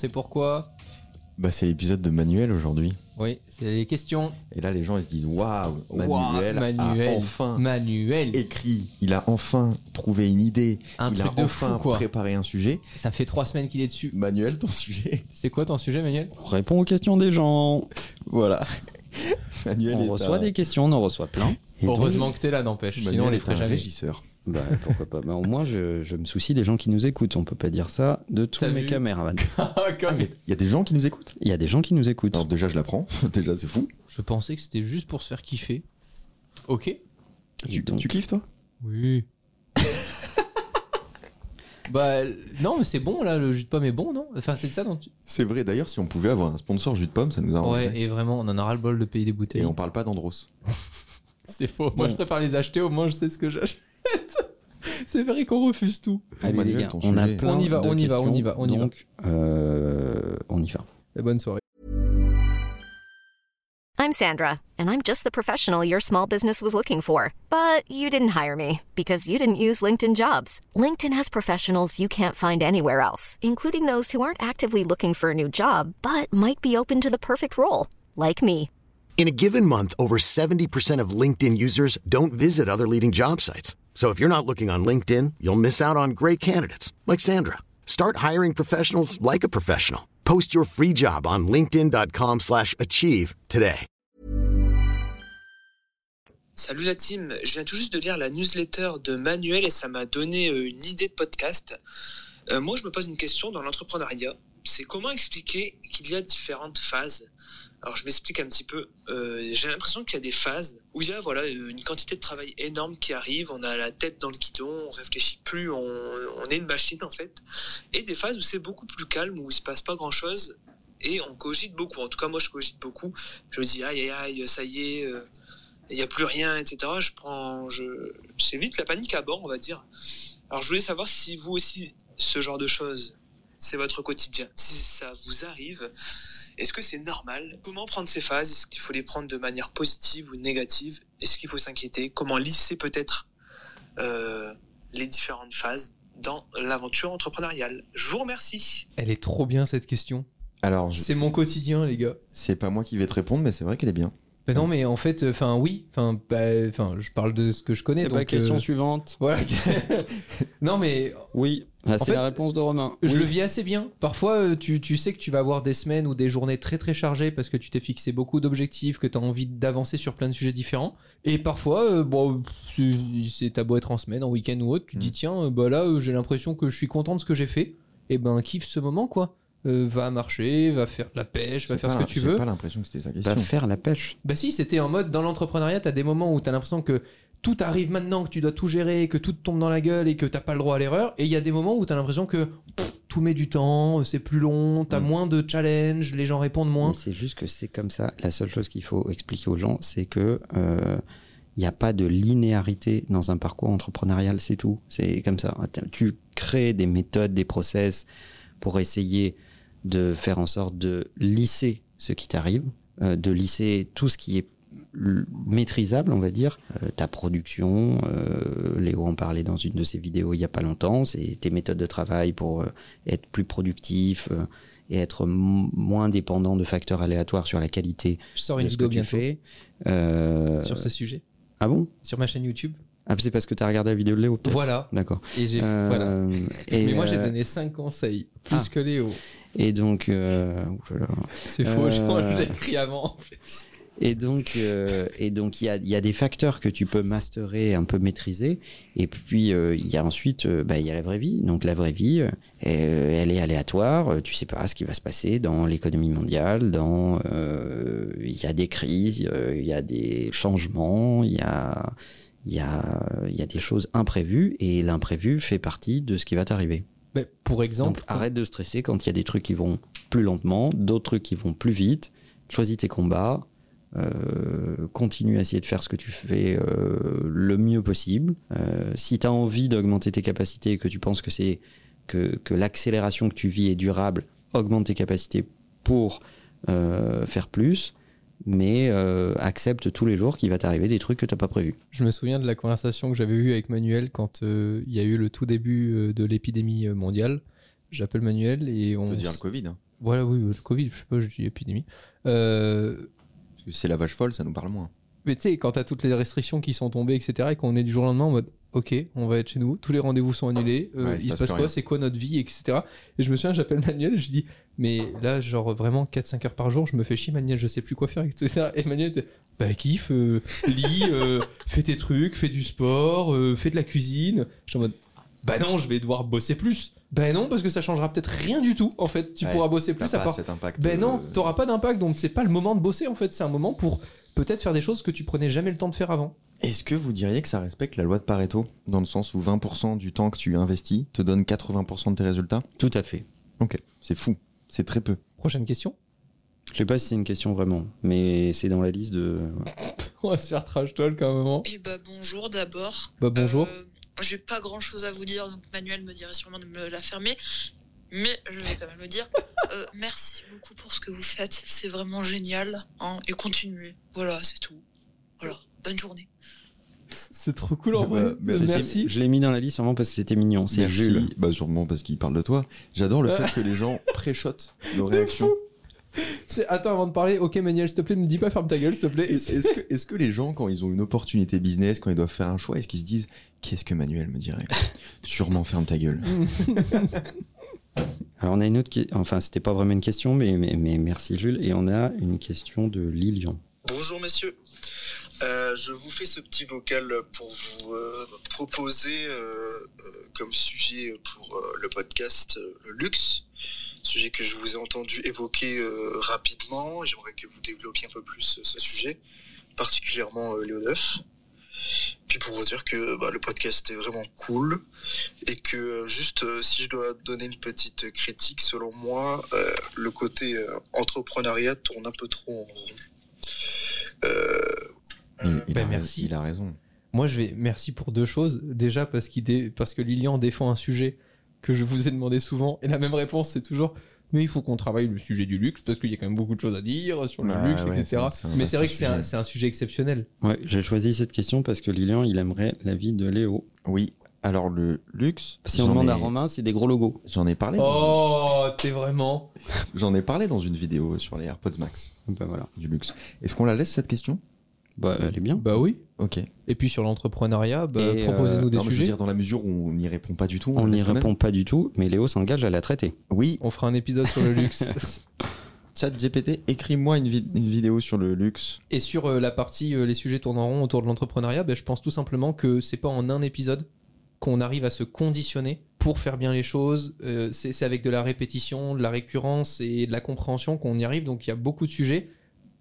c'est pourquoi Bah, c'est l'épisode de Manuel aujourd'hui. Oui, c'est les questions. Et là, les gens ils se disent Waouh, Waouh, Manuel, Manuel. a enfin Manuel. écrit, il a enfin trouvé une idée, Un il truc a de enfin fou, quoi. préparé un sujet. Ça fait trois semaines qu'il est dessus. Manuel, ton sujet C'est quoi ton sujet, Manuel? On répond aux questions des gens. Voilà. Manuel On est reçoit un- des questions, on en reçoit plein. Et donc, Heureusement que t'es là, n'empêche. Manuel Sinon, on les est ferait un jamais. régisseur. Bah, pourquoi pas. Bah, au moins, je, je me soucie des gens qui nous écoutent. On peut pas dire ça de tous mes caméramans. Ah, Ah, il y a- il y, a des gens qui nous écoutent? Il y a des gens qui nous écoutent. Alors déjà, je l'apprends. déjà, c'est fou. Je pensais que c'était juste pour se faire kiffer. Ok. Tu, donc- tu kiffes toi? Oui. bah non, mais c'est bon là, le jus de pomme est bon, non? Enfin, c'est de ça dont tu... C'est vrai. D'ailleurs, si on pouvait avoir un sponsor jus de pomme, ça nous arrangerait. Ouais, et vraiment, on en a ras le bol de payer des bouteilles. Et on parle pas d'Andros. C'est faux. Moi, je préfère les acheter, au moins je sais ce que j'achète. c'est vrai qu'on refuse tout. Allez Manuel, les gars, on a plein On y va, de on y va, on y va, on y va. donc, euh, on y va. Et bonne soirée. I'm Sandra, and I'm just the professional your small business was looking for. But you didn't hire me because you didn't use LinkedIn jobs. LinkedIn has professionals you can't find anywhere else, including those who aren't actively looking for a new job but might be open to the perfect role, like me. In a given month, over 70% of LinkedIn users don't visit other leading job sites. So if you're not looking on LinkedIn, you'll miss out on great candidates like Sandra. Start hiring professionals like a professional. Post your free job on linkedin.com/achieve today. Salut la team, je viens tout juste de lire la newsletter de Manuel et ça m'a donné euh, une idée de podcast. Euh, moi, je me pose une question dans l'entrepreneuriat. C'est comment expliquer qu'il y a différentes phases? Alors, je m'explique un petit peu. Euh, J'ai l'impression qu'il y a des phases où il y a voilà une quantité de travail énorme qui arrive. On a la tête dans le guidon, on réfléchit plus, on, est une machine en fait. Et des phases où c'est beaucoup plus calme, où il se passe pas grand chose et on cogite beaucoup. En tout cas, moi, je cogite beaucoup. Je me dis aïe aïe aïe, ça y est. euh, il n'y a plus rien, etc. Je prends, je, j'ai vite la panique à bord, on va dire. Alors, je voulais savoir si vous aussi, ce genre de choses, c'est votre quotidien. Si ça vous arrive, est-ce que c'est normal? Comment prendre ces phases? Est-ce qu'il faut les prendre de manière positive ou négative? Est-ce qu'il faut s'inquiéter? Comment lisser peut-être euh, les différentes phases dans l'aventure entrepreneuriale? Je vous remercie. Elle est trop bien cette question. Alors, je- C'est mon quotidien, les gars. c'est pas moi qui vais te répondre, mais c'est vrai qu'elle est bien. Mais non, mais en fait, enfin oui, enfin, bah, enfin, je parle de ce que je connais. Eh donc, bah, question euh, suivante. Voilà. non, mais Oui, En c'est la réponse de Romain. Je Oui. le vis assez bien. Parfois, euh, tu, tu sais que tu vas avoir des semaines ou des journées très très chargées parce que tu t'es fixé beaucoup d'objectifs, que tu as envie d'avancer sur plein de sujets différents. Et parfois, euh, bon, c'est- t'as beau être en semaine, en week-end ou autre, tu te dis tiens, euh, bah là, j'ai l'impression que je suis content de ce que j'ai fait. Et ben, kiffe ce moment quoi. Euh, va marcher, va faire de la pêche, va J'ai faire ce que tu j'ai veux. pas l'impression que c'était sa Va question. faire la pêche. Bah si, c'était en mode dans l'entrepreneuriat, t'as des moments où t'as l'impression que tout arrive maintenant, que tu dois tout gérer, que tout te tombe dans la gueule et que t'as pas le droit à l'erreur. Et il y a des moments où t'as l'impression que pff, tout met du temps, c'est plus long, t'as Mm. moins de challenge, les gens répondent moins. C'est juste que c'est comme ça. La seule chose qu'il faut expliquer aux gens, c'est que euh, il n'y a pas de linéarité dans un parcours entrepreneurial, c'est tout. C'est comme ça. Tu crées des méthodes, des process pour essayer de faire en sorte de lisser ce qui t'arrive, euh, de lisser tout ce qui est maîtrisable, on va dire. Euh, ta production, euh, Léo en parlait dans une de ses vidéos il y a pas longtemps, c'est tes méthodes de travail pour être plus productif et être moins dépendant de facteurs aléatoires sur la qualité Je sors une vidéo fais. Euh, sur ce sujet, Ah bon? Sur ma chaîne YouTube. Ah, c'est parce que tu as regardé la vidéo de Léo, Voilà. D'accord. Et Euh, voilà. et, Mais moi j'ai donné 5 conseils, plus ah. que Léo. Et donc, euh, là. C'est faux, Euh, je l'ai écrit avant. en fait. Et donc, euh, et donc il y a, y a des facteurs que tu peux masterer, un peu maîtriser. Et puis, euh, il y a ensuite, euh, bah, il y a la vraie vie. Donc, la vraie vie, elle est aléatoire. Tu sais pas ce qui va se passer dans l'économie mondiale. Dans, il y a des crises, il y a des changements, il y a, il y a, il y a des choses imprévues. Et l'imprévu fait partie de ce qui va t'arriver. Mais pour exemple, Donc, arrête de stresser quand il y a des trucs qui vont plus lentement, d'autres trucs qui vont plus vite. Choisis tes combats. euh, continue à essayer de faire ce que tu fais euh, le mieux possible. Euh, si tu as envie d'augmenter tes capacités et que tu penses que c'est que, que l'accélération que tu vis est durable, augmente tes capacités pour faire plus, mais euh, accepte tous les jours qu'il va t'arriver des trucs que t'as pas prévus. Je me souviens de la conversation que j'avais eue avec Manuel quand euh, il y a eu le tout début euh, de l'épidémie mondiale. J'appelle Manuel et On on. peut dire le Covid. hein. Voilà, oui, le Covid, je sais pas, je dis épidémie. Euh, Parce que c'est la vache folle, ça nous parle moins. mais tu sais, quand t'as toutes les restrictions qui sont tombées, etc., et qu'on est du jour au lendemain en mode, ok, on va être chez nous, tous les rendez-vous sont annulés, euh, Ouais, il se il se passe quoi, c'est quoi notre vie, etc. Et je me souviens, j'appelle Manuel et je dis, mais là, genre vraiment 4-5 heures par jour, je me fais chier, Manuel, je sais plus quoi faire, etc. Et Manuel était, bah kiffe, euh, lis, euh, fais tes trucs, fais du sport, euh, fais de la cuisine. Je suis en mode, bah non, je vais devoir bosser plus. Bah non, parce que ça changera peut-être rien du tout, en fait. Tu Ouais, pourras bosser plus à pas part cet impact. ben non, t'auras pas d'impact, donc c'est pas le moment de bosser en fait, c'est un moment pour peut-être faire des choses que tu prenais jamais le temps de faire avant. Est-ce que vous diriez que ça respecte la loi de Pareto Dans le sens où 20% du temps que tu investis te donne 80% de tes résultats? Tout à fait. Ok, c'est fou. C'est très peu. Prochaine question? Je sais pas si c'est une question vraiment, mais c'est dans la liste de. On va se faire trash talk à un moment. Eh bah bonjour d'abord. Bah, bonjour. Euh, j'ai pas grand chose à vous dire, donc Manuel me dirait sûrement de me la fermer. Mais je vais quand même le dire. Euh, merci beaucoup pour ce que vous faites. C'est vraiment génial. hein, et continuez. Voilà, c'est tout. Voilà. Bonne journée. C'est trop cool en Bah, vrai. bah, c'était- Merci. Je l'ai mis dans la liste sûrement parce que c'était mignon. C'est Merci. Jules. Bah sûrement parce qu'il parle de toi. J'adore le fait que les gens préchotent nos réactions. C'est- Attends, avant de parler, ok Manuel, s'il te plaît, ne me dis pas ferme ta gueule, s'il te plaît. Est-ce que, les gens, quand ils ont une opportunité business, quand ils doivent faire un choix, est-ce qu'ils se disent Qu'est-ce que Manuel me dirait? Sûrement ferme ta gueule. Alors on a une autre qui, enfin c'était pas vraiment une question, mais, mais, mais merci Jules. Et on a une question de Lilian. Bonjour messieurs. Euh, je vous fais ce petit vocal pour vous euh, proposer euh, comme sujet pour le podcast le luxe, sujet que je vous ai entendu évoquer rapidement. J'aimerais que vous développiez un peu plus ce sujet, particulièrement Léo Neuf. Puis pour vous dire que bah, le podcast est vraiment cool et que juste si je dois donner une petite critique, selon moi, le côté entrepreneuriat tourne un peu trop en rond. Euh, Il, il a, merci. il a raison. Moi, je vais merci pour deux choses. Déjà parce qu'il dé- parce que Lilian défend un sujet que je vous ai demandé souvent et la même réponse c'est toujours mais il faut qu'on travaille le sujet du luxe parce qu'il y a quand même beaucoup de choses à dire sur le Bah luxe, ouais, etc. c'est- c'est un Mais c'est vrai que c'est un, c'est un sujet exceptionnel. Ouais, j'ai choisi cette question parce que Lilian, il aimerait l'avis de Léo. Oui. Alors le luxe. Si on demande ai- à Romain, c'est des gros logos. J'en ai parlé. dans- Oh, t'es vraiment. J'en ai parlé dans une vidéo sur les AirPods Max Ben voilà. du luxe. Est-ce qu'on la laisse cette question? Bah elle est bien. Bah oui. Ok. Et puis sur l'entrepreneuriat, bah, Et, proposez-nous euh, des Non, mais je veux sujets. dire dans la mesure où on n'y répond pas du tout. On la n'y laisse quand même répond pas du tout, mais Léo s'engage à la traiter. Oui. On fera un épisode sur le luxe. Chat GPT, écris-moi une, vid- une vidéo sur le luxe. Et sur euh, la partie euh, les sujets tourneront autour de l'entrepreneuriat, ben, je pense tout simplement que c'est pas en un épisode qu'on arrive à se conditionner pour faire bien les choses. Euh, c'est c'est avec de la répétition, de la récurrence et de la compréhension qu'on y arrive. Donc il y a beaucoup de sujets,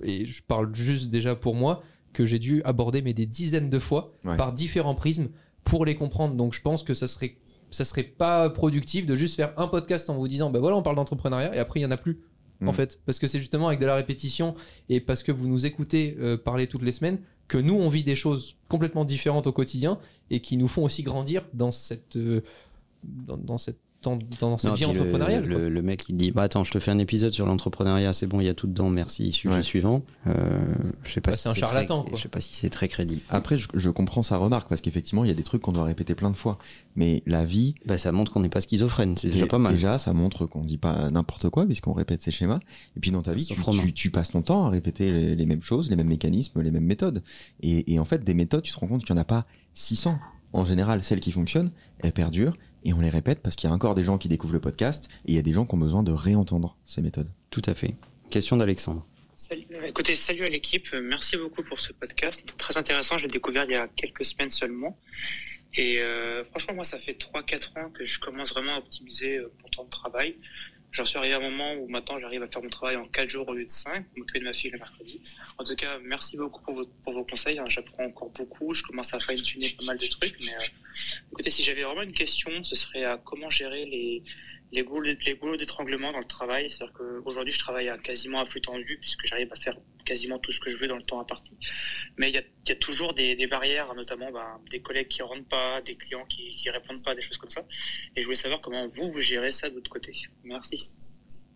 et je parle juste déjà pour moi, que j'ai dû aborder mais des dizaines de fois Ouais. par différents prismes pour les comprendre. Donc je pense que ça serait ça serait pas productif de juste faire un podcast en vous disant ben voilà on parle d'entrepreneuriat et après il y en a plus en Mm. fait parce que c'est justement avec de la répétition et parce que vous nous écoutez euh, parler toutes les semaines que nous on vit des choses complètement différentes au quotidien et qui nous font aussi grandir dans cette euh, dans, dans cette dans, dans cette Non, vie le- entrepreneuriale. Le, le mec il dit bah attends je te fais un épisode sur l'entrepreneuriat c'est bon il y a tout dedans merci sujet Ouais. suivant. Euh, je sais pas Bah, si c'est un très- charlatan, quoi. Je sais pas si c'est très crédible. Après, je, je comprends sa remarque parce qu'effectivement, il y a des trucs qu'on doit répéter plein de fois. Mais la vie, Bah ça montre qu'on n'est pas schizophrène c'est déjà dé- pas mal. déjà, ça montre qu'on dit pas n'importe quoi puisqu'on répète ses schémas. Et puis dans ta vie, tu, passes ton temps à répéter les, les mêmes choses, les mêmes mécanismes, les mêmes méthodes. Et, et en fait, des méthodes, tu te rends compte qu'il n'y en a pas 600. En général, celles qui fonctionnent, elles perdurent et on les répète parce qu'il y a encore des gens qui découvrent le podcast et il y a des gens qui ont besoin de réentendre ces méthodes. Tout à fait. Question d'Alexandre. Salut. Écoutez, salut à l'équipe. Merci beaucoup pour ce podcast. Très intéressant. Je l'ai découvert il y a quelques semaines seulement. Et euh, franchement, moi, ça fait 3-4 ans que je commence vraiment à optimiser euh, mon temps de travail. J'en suis arrivé à un moment où maintenant j'arrive à faire mon travail en 4 jours au lieu de 5, pour m'occuper de ma fille le mercredi. En tout cas, merci beaucoup pour vos, pour vos conseils. hein. J'apprends encore beaucoup. Je commence à fine-tuner pas mal de trucs. Mais euh, écoutez, si j'avais vraiment une question, ce serait à comment gérer les, les goulots, les goulots d'étranglement dans le travail. C'est-à-dire qu'aujourd'hui, je travaille à quasiment à flux tendu puisque j'arrive à faire quasiment tout ce que je veux dans le temps imparti. Mais il y a, il y a toujours des, des barrières, notamment bah, des collègues qui rentrent pas, des clients qui, qui répondent pas, des choses comme ça. Et je voulais savoir comment vous, vous gérez ça de votre côté. Merci.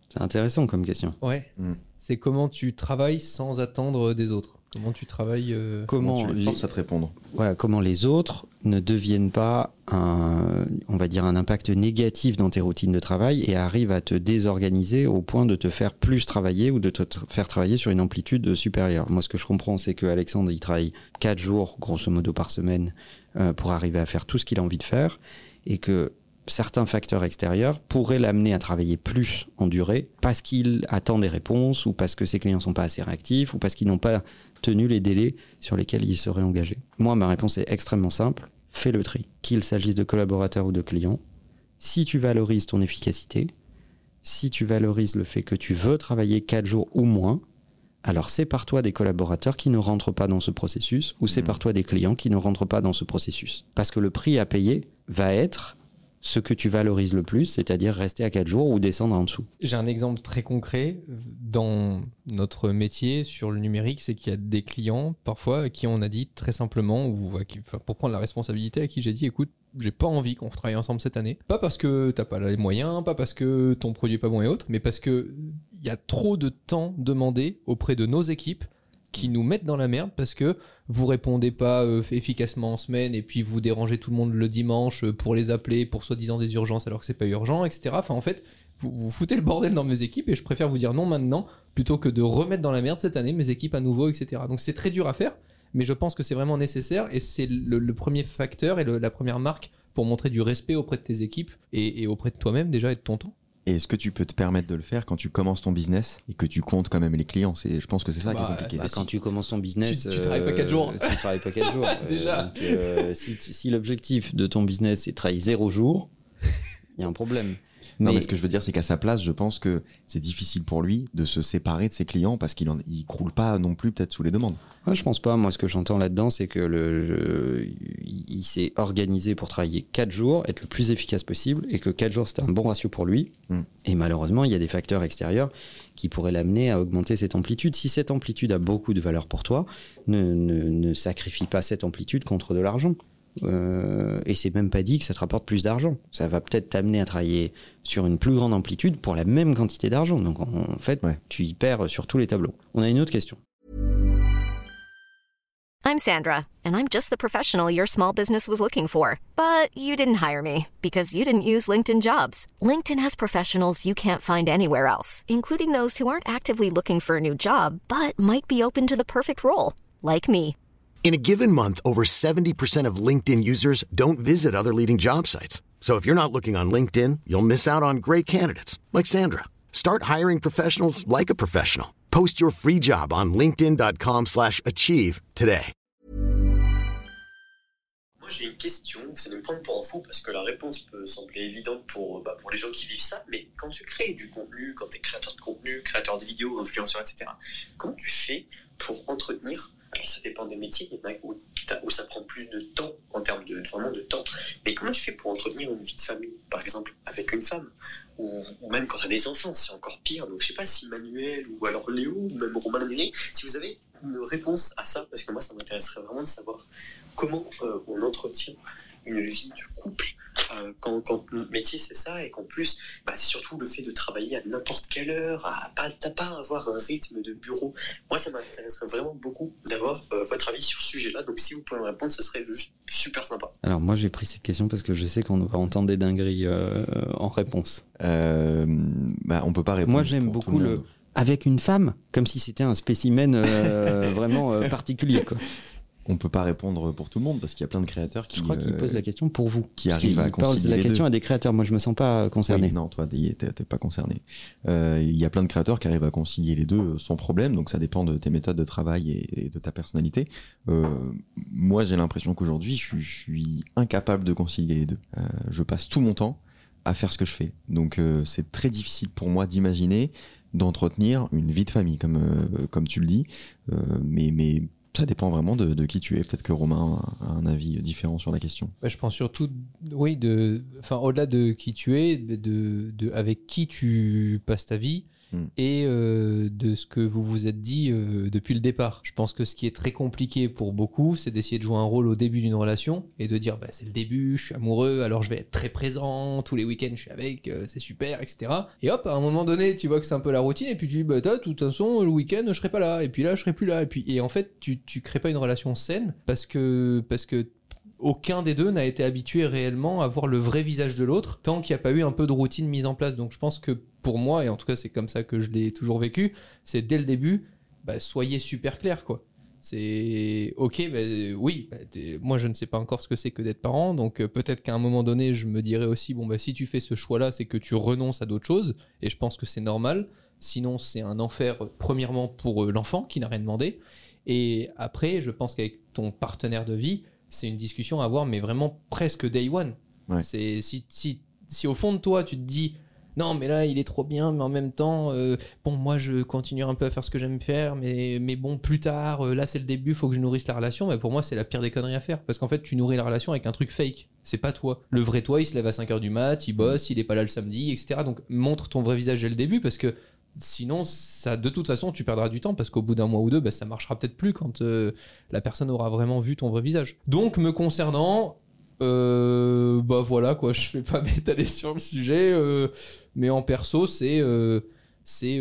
C'est intéressant comme question. Ouais. Mm. C'est comment tu travailles sans attendre des autres. Comment tu travailles euh, Comment, tu les les- forces à te répondre voilà, comment les autres ne deviennent pas un, on va dire un impact négatif dans tes routines de travail et arrivent à te désorganiser au point de te faire plus travailler ou de te faire travailler sur une amplitude supérieure. Moi, ce que je comprends, c'est que Alexandre, il travaille 4 jours, grosso modo, par semaine euh, pour arriver à faire tout ce qu'il a envie de faire et que certains facteurs extérieurs pourraient l'amener à travailler plus en durée parce qu'il attend des réponses ou parce que ses clients sont pas assez réactifs ou parce qu'ils n'ont pas tenu les délais sur lesquels il serait engagé. Moi, ma réponse est extrêmement simple. Fais le tri. Qu'il s'agisse de collaborateurs ou de clients. Si tu valorises ton efficacité, si tu valorises le fait que tu veux travailler 4 jours ou moins, alors sépare-toi des collaborateurs qui ne rentrent pas dans ce processus ou sépare-toi des clients qui ne rentrent pas dans ce processus. Parce que le prix à payer va être ce que tu valorises le plus, c'est-à-dire rester à 4 jours ou descendre en dessous. J'ai un exemple très concret euh, dans notre métier sur le numérique, c'est qu'il y a des clients parfois à qui on a dit très simplement, ou qui- pour prendre la responsabilité, à qui j'ai dit écoute, j'ai pas envie qu'on travaille ensemble cette année. Pas parce que t'as pas les moyens, pas parce que ton produit est pas bon et autres, mais parce que il y a trop de temps demandé auprès de nos équipes qui nous mettent dans la merde parce que vous répondez pas euh, efficacement en semaine et puis vous dérangez tout le monde le dimanche euh, pour les appeler pour soi-disant des urgences alors que c'est pas urgent, etc. Enfin, en fait, vous, vous foutez le bordel dans mes équipes et je préfère vous dire non maintenant plutôt que de remettre dans la merde cette année mes équipes à nouveau, etc. Donc c'est très dur à faire, mais je pense que c'est vraiment nécessaire et c'est le, premier facteur et la première marque pour montrer du respect auprès de tes équipes et auprès de toi-même déjà et de ton temps. Et est-ce que tu peux te permettre de le faire quand tu commences ton business et que tu comptes quand même les clients? C'est, Je pense que c'est ça qui Bah, est compliqué. Bah, quand tu commences ton business, Tu- tu travailles pas quatre jours. Tu travailles pas 4 jours. Euh, Déjà. donc, euh, si l'objectif de ton business est de travailler 0 jours, il y a un problème. Non, mais... Mais- ce que je veux dire, c'est qu'à sa place, je pense que c'est difficile pour lui de se séparer de ses clients parce qu'il il croule pas non plus peut-être sous les demandes. Ouais, je pense pas. Moi, ce que j'entends là-dedans, c'est que le, le- il il s'est organisé pour travailler 4 jours, être le plus efficace possible, et que 4 jours, c'était un bon ratio pour lui. Mm. Et malheureusement, il y a des facteurs extérieurs qui pourraient l'amener à augmenter cette amplitude. Si cette amplitude a beaucoup de valeur pour toi, ne, ne- ne sacrifie pas cette amplitude contre de l'argent. Euh, et c'est même pas dit que ça te rapporte plus d'argent. Ça va peut-être t'amener à travailler sur une plus grande amplitude pour la même quantité d'argent. Donc en, en fait, Ouais. tu y perds sur tous les tableaux. On a une autre question. I'm Sandra, and I'm just the professional your small business was looking for. But you didn't hire me because you didn't use LinkedIn jobs. LinkedIn has professionals you can't find anywhere else, including those who aren't actively looking for a new job but might be open to the perfect role, like me. In a given month, over 70% of LinkedIn users don't visit other leading job sites. So if you're not looking on LinkedIn, you'll miss out on great candidates like Sandra. Start hiring professionals like a professional. Post your free job on linkedin.com/achieve today. Moi j'ai une question, vous allez me prendre pour un fou parce que la réponse peut sembler évidente pour, euh, bah, pour les gens qui vivent ça, mais quand tu crées du contenu, quand tu es créateur de contenu, créateur de vidéos, influenceur, etc., comment tu fais pour entretenir alors ça dépend des métiers, il y en a où, ça prend plus de temps en termes de vraiment de temps. Mais comment tu fais pour entretenir une vie de famille, par exemple avec une femme, ou, même quand tu as des enfants, c'est encore pire. Donc je sais pas si Manuel ou alors Léo ou même Romain Néné, si vous avez une réponse à ça, parce que moi ça m'intéresserait vraiment de savoir comment euh, on entretient une vie de couple euh, quand, quand notre métier c'est ça et qu'en plus bah, c'est surtout le fait de travailler à n'importe quelle heure, à pas, t'as pas à avoir un rythme de bureau. Moi ça m'intéresserait vraiment beaucoup d'avoir euh, votre avis sur ce sujet-là. Donc si vous pouvez me répondre, ce serait juste super sympa. Alors moi j'ai pris cette question parce que je sais qu'on va entendre des dingueries euh, en réponse. Euh, bah, on peut pas répondre. Moi j'aime beaucoup le avec une femme comme si c'était un spécimen euh, vraiment euh, particulier quoi. On peut pas répondre pour tout le monde parce qu'il y a plein de créateurs qui. Je crois qu'il euh, pose la question pour vous. qui arrivent à qu'il pose concilier la les question deux. à des créateurs. Moi je me sens pas concerné. Oui, non, toi, t'es pas concerné. Euh, Il y a plein de créateurs qui arrivent à concilier les deux euh, sans problème, donc ça dépend de tes méthodes de travail et, et de ta personnalité. Euh, moi, j'ai l'impression qu'aujourd'hui, je, suis- je suis incapable de concilier les deux. Euh, je passe tout mon temps à faire ce que je fais, donc euh, c'est très difficile pour moi d'imaginer d'entretenir une vie de famille, comme euh, comme tu le dis. Euh, mais mais ça dépend vraiment de, qui tu es. Peut-être que Romain a un avis différent sur la question. Bah, je pense surtout, oui, de, enfin, au-delà de qui tu es, de, de- avec qui tu passes ta vie Mm. et euh, de ce que vous vous êtes dit euh, depuis le départ. Je pense que ce qui est très compliqué pour beaucoup, c'est d'essayer de jouer un rôle au début d'une relation et de dire bah, c'est le début, je suis amoureux, alors je vais être très présent, tous les week-ends je suis avec, euh, c'est super, etc. Et hop, à un moment donné, tu vois que c'est un peu la routine et puis tu dis bah de toute façon, le week-end je serai pas là et puis là je serai plus là et puis et en fait tu tu crées pas une relation saine parce que parce que aucun des deux n'a été habitué réellement à voir le vrai visage de l'autre tant qu'il n'y a pas eu un peu de routine mise en place. Donc je pense que pour moi, et en tout cas c'est comme ça que je l'ai toujours vécu, c'est dès le début, bah, soyez super clair quoi. C'est ok, bah, oui, bah, moi je ne sais pas encore ce que c'est que d'être parent, donc euh, peut-être qu'à un moment donné je me dirais aussi, bon si tu fais ce choix-là, c'est que tu renonces à d'autres choses, et je pense que c'est normal, sinon c'est un enfer premièrement pour euh, l'enfant qui n'a rien demandé, et après je pense qu'avec ton partenaire de vie, c'est une discussion à avoir, mais vraiment presque day one. Ouais. C'est si, si, si au fond de toi tu te dis non mais là il est trop bien, mais en même temps euh, bon moi je continuerai un peu à faire ce que j'aime faire, mais mais bon plus tard euh, là c'est le début, faut que je nourrisse la relation. Mais pour moi c'est la pire des conneries à faire parce qu'en fait tu nourris la relation avec un truc fake. C'est pas toi. Le vrai toi il se lève à 5h du mat, il bosse, il est pas là le samedi, etc. Donc montre ton vrai visage dès le début parce que Sinon, ça, de toute façon, tu perdras du temps parce qu'au bout d'un mois ou deux, bah, ça marchera peut-être plus quand euh, la personne aura vraiment vu ton vrai visage. Donc, me concernant, euh, bah voilà quoi, je vais pas m'étaler sur le sujet, euh, mais en perso, c'est, euh, c'est,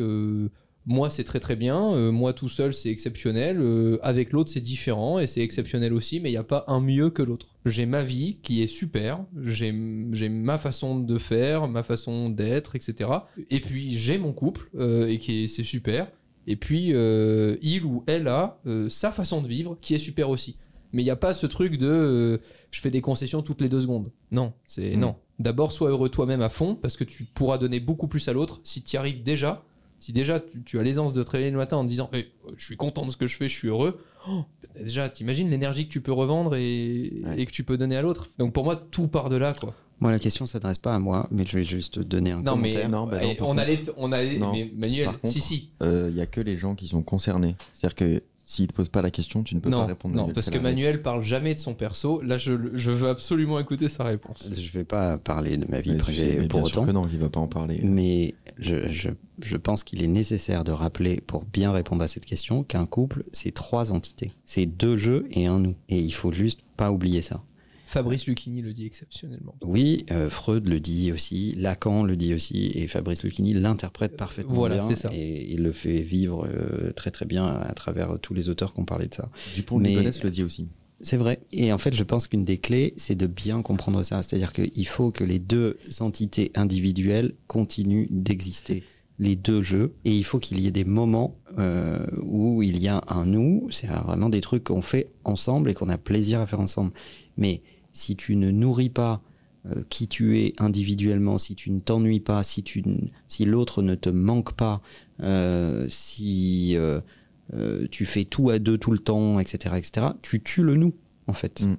moi c'est très très bien, euh, moi tout seul c'est exceptionnel, euh, avec l'autre c'est différent et c'est exceptionnel aussi, mais il n'y a pas un mieux que l'autre. J'ai ma vie qui est super, j'ai, ma façon de faire, ma façon d'être, etc. Et puis j'ai mon couple euh, et qui est, c'est super. Et puis il ou elle a sa façon de vivre qui est super aussi. Mais il n'y a pas ce truc de je fais des concessions toutes les deux secondes. Non, c'est Mm. non. D'abord, sois heureux toi-même à fond parce que tu pourras donner beaucoup plus à l'autre si tu y arrives déjà. Si déjà tu, tu as l'aisance de te réveiller le matin en te disant Eh, je suis content de ce que je fais, je suis heureux. Oh, déjà, t'imagines l'énergie que tu peux revendre et, Ouais. et que tu peux donner à l'autre. Donc pour moi, tout part de là, quoi. Moi, la question s'adresse pas à moi, mais je vais juste donner un Non, mais. Non, bah non, eh, on, contre- allait, on allait, Non, mais Manuel, contre, si si, Il n'y a que les gens qui sont concernés. C'est-à-dire que s'ils te posent pas la question, tu ne peux non, pas répondre. non, parce que. Manuel parle jamais de son perso. Là, je, je veux absolument écouter sa réponse. Je vais pas parler de ma vie Mais tu sais, privée mais pour bien sûr autant. que non, il va pas en parler. Mais je, je, je pense qu'il est nécessaire de rappeler, pour bien répondre à cette question, qu'un couple, c'est trois entités. C'est deux jeux et un nous. Et il faut juste pas oublier ça. Fabrice Lucchini le dit exceptionnellement. Oui, euh, Freud le dit aussi, Lacan le dit aussi, et Fabrice Lucchini l'interprète parfaitement voilà, bien. c'est ça. Et il le fait vivre euh, très très bien à travers tous les auteurs qui ont parlé de ça. Dupont de Mais- Ligonnès le dit aussi. C'est vrai. Et en fait, je pense qu'une des clés, c'est de bien comprendre ça. C'est-à-dire qu'il faut que les deux entités individuelles continuent d'exister. Les deux jeux. Et il faut qu'il y ait des moments euh, où il y a un nous. C'est vraiment des trucs qu'on fait ensemble et qu'on a plaisir à faire ensemble. Mais si tu ne nourris pas euh, qui tu es individuellement, si tu ne t'ennuies pas, si, tu, si l'autre ne te manque pas, euh, si euh, euh, tu fais tout à deux tout le temps, etc., etc., tu tues le nous, en fait. Mm.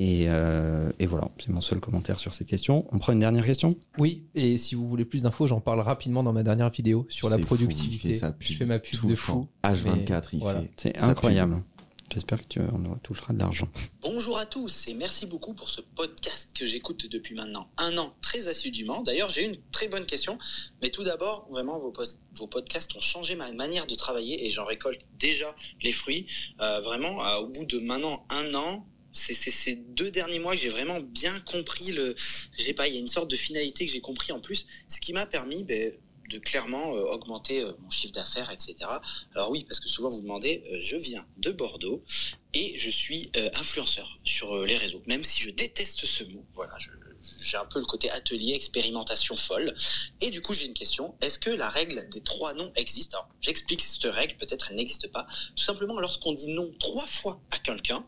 Et, euh, et voilà, c'est mon seul commentaire sur ces questions. On prend une dernière question? Oui, et si vous voulez plus d'infos, j'en parle rapidement dans ma dernière vidéo sur la fou, productivité. fait sa pub je fais ma pub tout de fou. temps. H24, il voilà. fait. C'est pub. J'espère que tu touchera de l'argent. Bonjour à tous et merci beaucoup pour ce podcast que j'écoute depuis maintenant un an très assidûment. D'ailleurs, j'ai une très bonne question, mais tout d'abord, vraiment, vos, podcasts ont changé ma manière de travailler et j'en récolte déjà les fruits. Euh, vraiment, au bout de maintenant un an, c'est ces deux derniers mois que j'ai vraiment bien compris le. J'ai pas, il y a une sorte de finalité que j'ai compris en plus, ce qui m'a permis ben, de clairement euh, augmenter euh, mon chiffre d'affaires, etc. Alors oui, parce que souvent vous demandez, euh, je viens de Bordeaux et je suis influenceur sur les réseaux, même si je déteste ce mot. Voilà, j'ai un peu le côté atelier, expérimentation folle. Et du coup, j'ai une question. Est-ce que la règle des trois noms existe? Alors, j'explique cette règle, peut-être elle n'existe pas. Tout simplement, lorsqu'on dit non trois fois à quelqu'un,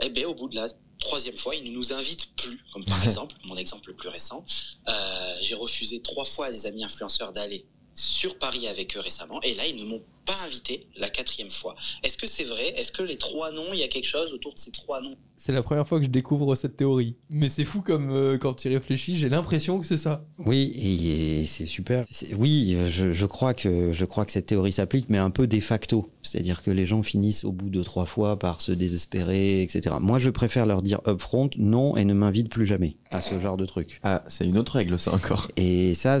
eh bien, au bout de la troisième fois, il ne nous invite plus. Comme par exemple, mon exemple le plus récent, euh, j'ai refusé trois fois à des amis influenceurs d'aller sur Paris avec eux récemment, et là, ils ne m'ont pas invité la quatrième fois. Est-ce que c'est vrai? Est-ce que les trois noms, il y a quelque chose autour de ces trois noms? C'est la première fois que je découvre cette théorie. Mais c'est fou comme euh, quand tu y réfléchis, j'ai l'impression que c'est ça. Oui, et, et c'est super. Oui, je, je crois que je crois que cette théorie s'applique, mais un peu de facto. C'est-à-dire que les gens finissent au bout de trois fois par se désespérer, etc. Moi, je préfère leur dire upfront non et ne m'invite plus jamais à ce genre de truc. Ah, c'est une autre règle, ça encore. Et ça,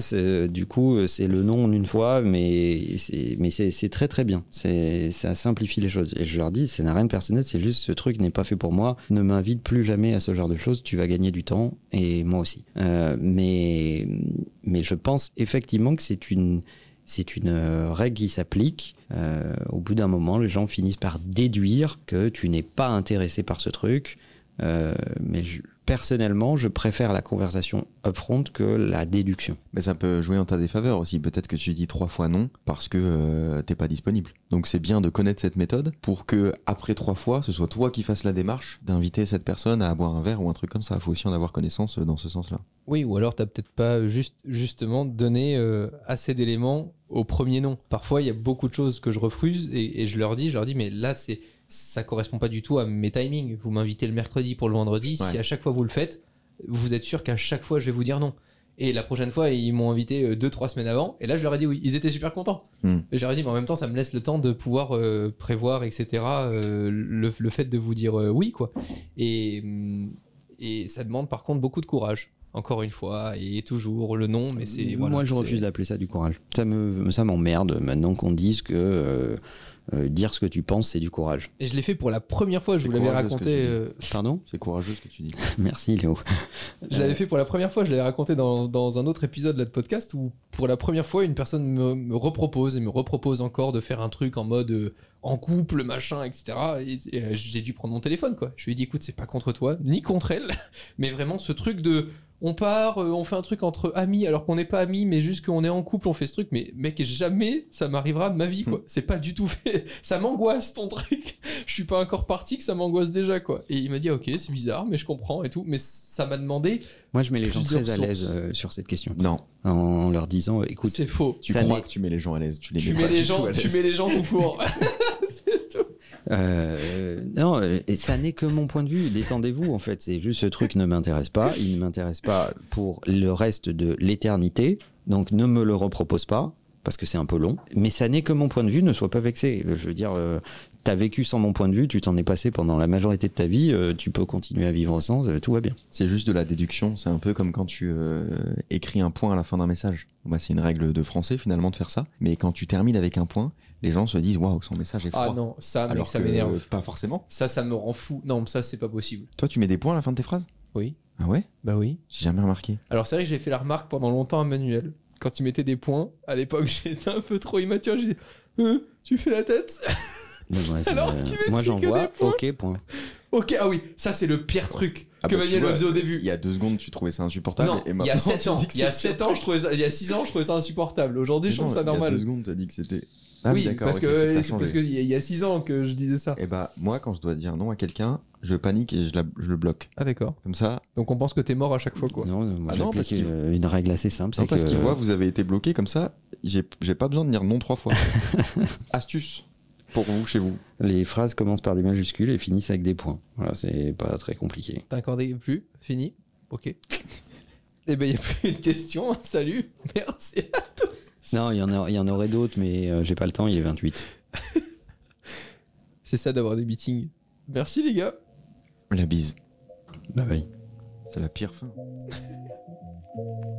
du coup, c'est le non une fois, mais c'est très très bien. Ça simplifie les choses. Et je leur dis, ça n'a rien de personnel, c'est juste ce truc n'est pas fait pour moi. Ne m'invite plus jamais à ce genre de choses. Tu vas gagner du temps et moi aussi. Euh, mais mais je pense effectivement que c'est une c'est une euh, règle qui s'applique. Euh, au bout d'un moment, les gens finissent par déduire que tu n'es pas intéressé par ce truc. Mais je- personnellement, je préfère la conversation upfront que la déduction. Mais ça peut jouer en ta défaveur aussi. Peut-être que tu dis trois fois non parce que euh, t'es pas disponible. Donc c'est bien de connaître cette méthode pour que après trois fois, ce soit toi qui fasses la démarche d'inviter cette personne à boire un verre ou un truc comme ça. Il faut aussi en avoir connaissance euh, dans ce sens-là. Oui, ou alors t'as peut-être pas juste, justement donné euh, assez d'éléments au premier nom. Parfois, il y a beaucoup de choses que je refuse et, et je leur dis, je leur dis, mais là, c'est ça correspond pas du tout à mes timings. Vous m'invitez le mercredi pour le vendredi. Si à chaque fois vous le faites, vous êtes sûr qu'à chaque fois je vais vous dire non. Et la prochaine fois, ils m'ont invité euh, deux, trois semaines avant. Et là, je leur ai dit oui. Ils étaient super contents. Hmm. Et je leur ai dit, mais en même temps, ça me laisse le temps de pouvoir euh, prévoir, etc. euh, le, le fait de vous dire euh, oui, quoi. Et, hum, et ça demande par contre beaucoup de courage. Encore une fois, et toujours le nom, mais c'est. voilà, Moi, je refuse d'appeler ça du courage. Ça me, ça m'emmerde maintenant qu'on dise que euh, euh, dire ce que tu penses, c'est du courage. Et je l'ai fait pour la première fois, je vous l'avais ce raconté. euh, Pardon? C'est courageux ce que tu dis. Merci Léo. Je l'avais fait pour la première fois, je l'avais raconté dans, dans un autre épisode là, de podcast où pour la première fois une personne me, me repropose et me repropose encore de faire un truc en mode euh, en couple, machin, etc. Et, et, euh, j'ai dû prendre mon téléphone quoi. Je lui ai dit écoute, c'est pas contre toi, ni contre elle, mais vraiment ce truc de on part, euh, on fait un truc entre amis alors qu'on n'est pas amis, mais juste qu'on est en couple, on fait ce truc. Mais mec, jamais ça m'arrivera de ma vie quoi. C'est pas du tout fait. Ça m'angoisse ton truc. Je suis pas encore parti que ça m'angoisse déjà quoi. Et il m'a dit ok, c'est bizarre, mais je comprends et tout. Mais ça m'a demandé Moi, je mets les gens très à l'aise euh, sur cette question. Non, En leur disant, écoute, c'est faux. tu crois n'est- que tu mets les gens à l'aise. Tu les Tu mets, mets les gens, à tu mets les gens tout court. Tout. Euh, non, et ça n'est que mon point de vue. Détendez-vous, en fait. C'est juste ce truc ne m'intéresse pas. Il ne m'intéresse pas pour le reste de l'éternité. Donc ne me le repropose pas, parce que c'est un peu long. Mais ça n'est que mon point de vue. Ne sois pas vexé. Je veux dire, euh, t'as vécu sans mon point de vue. Tu t'en es passé pendant la majorité de ta vie. euh, tu peux continuer à vivre sans. euh, tout va bien. C'est juste de la déduction. C'est un peu comme quand tu écris un point à la fin d'un message. Bah, c'est une règle de français finalement de faire ça. Mais quand tu termines avec un point, les gens se disent waouh, son message est froid. Ah non, ça, Alors ça m'énerve. euh, pas forcément. Ça, ça me rend fou. Non, mais ça, c'est pas possible. Toi, tu mets des points à la fin de tes phrases? Oui. Ah ouais? Bah oui. J'ai jamais remarqué. Alors c'est vrai que j'ai fait la remarque pendant longtemps à Manuel. Quand il mettait des points, à l'époque, j'étais un peu trop immature. J'ai dit, Euh, tu fais la tête? Mais ouais, Alors met moi, j'envoie. Ok, point. Ok, ah oui, ça c'est le pire truc Ah que bah, tu Manuel me vois, faisait au début. Il y a deux secondes, tu trouvais ça insupportable. Non, et il y a 7 tu ans. Il y a c'est 7 ans, je trouvais ça, il y a 6 ans, je trouvais ça insupportable. Aujourd'hui, je trouve ça Il y a normal. deux secondes, t'as dit que c'était. Ah oui, d'accord. parce ok, que c'est que t'as c'est changé. parce qu'il y a- il y a 6 ans que je disais ça. Et bah, moi, quand je dois dire non à quelqu'un, je panique et je, la- je le bloque. Ah d'accord. Comme ça, Donc on pense que t'es mort à chaque fois quoi. Non, moi, Ah non, parce qu'il- euh, une règle assez simple. non, parce que qu'il voit, vous avez été bloqué comme ça, j'ai j'ai pas besoin de dire non trois fois. Astuce pour vous, chez vous. les phrases commencent par des majuscules et finissent avec des points. Voilà, c'est pas très compliqué. T'as accordé plus Fini Ok. Eh ben, il n'y a plus de questions. Salut. Merci à tous. Non, il y en, a- il y en aurait d'autres, mais euh, j'ai pas le temps, il est 28. C'est ça d'avoir des meetings. Merci les gars. La bise. Bah oui. C'est la pire fin.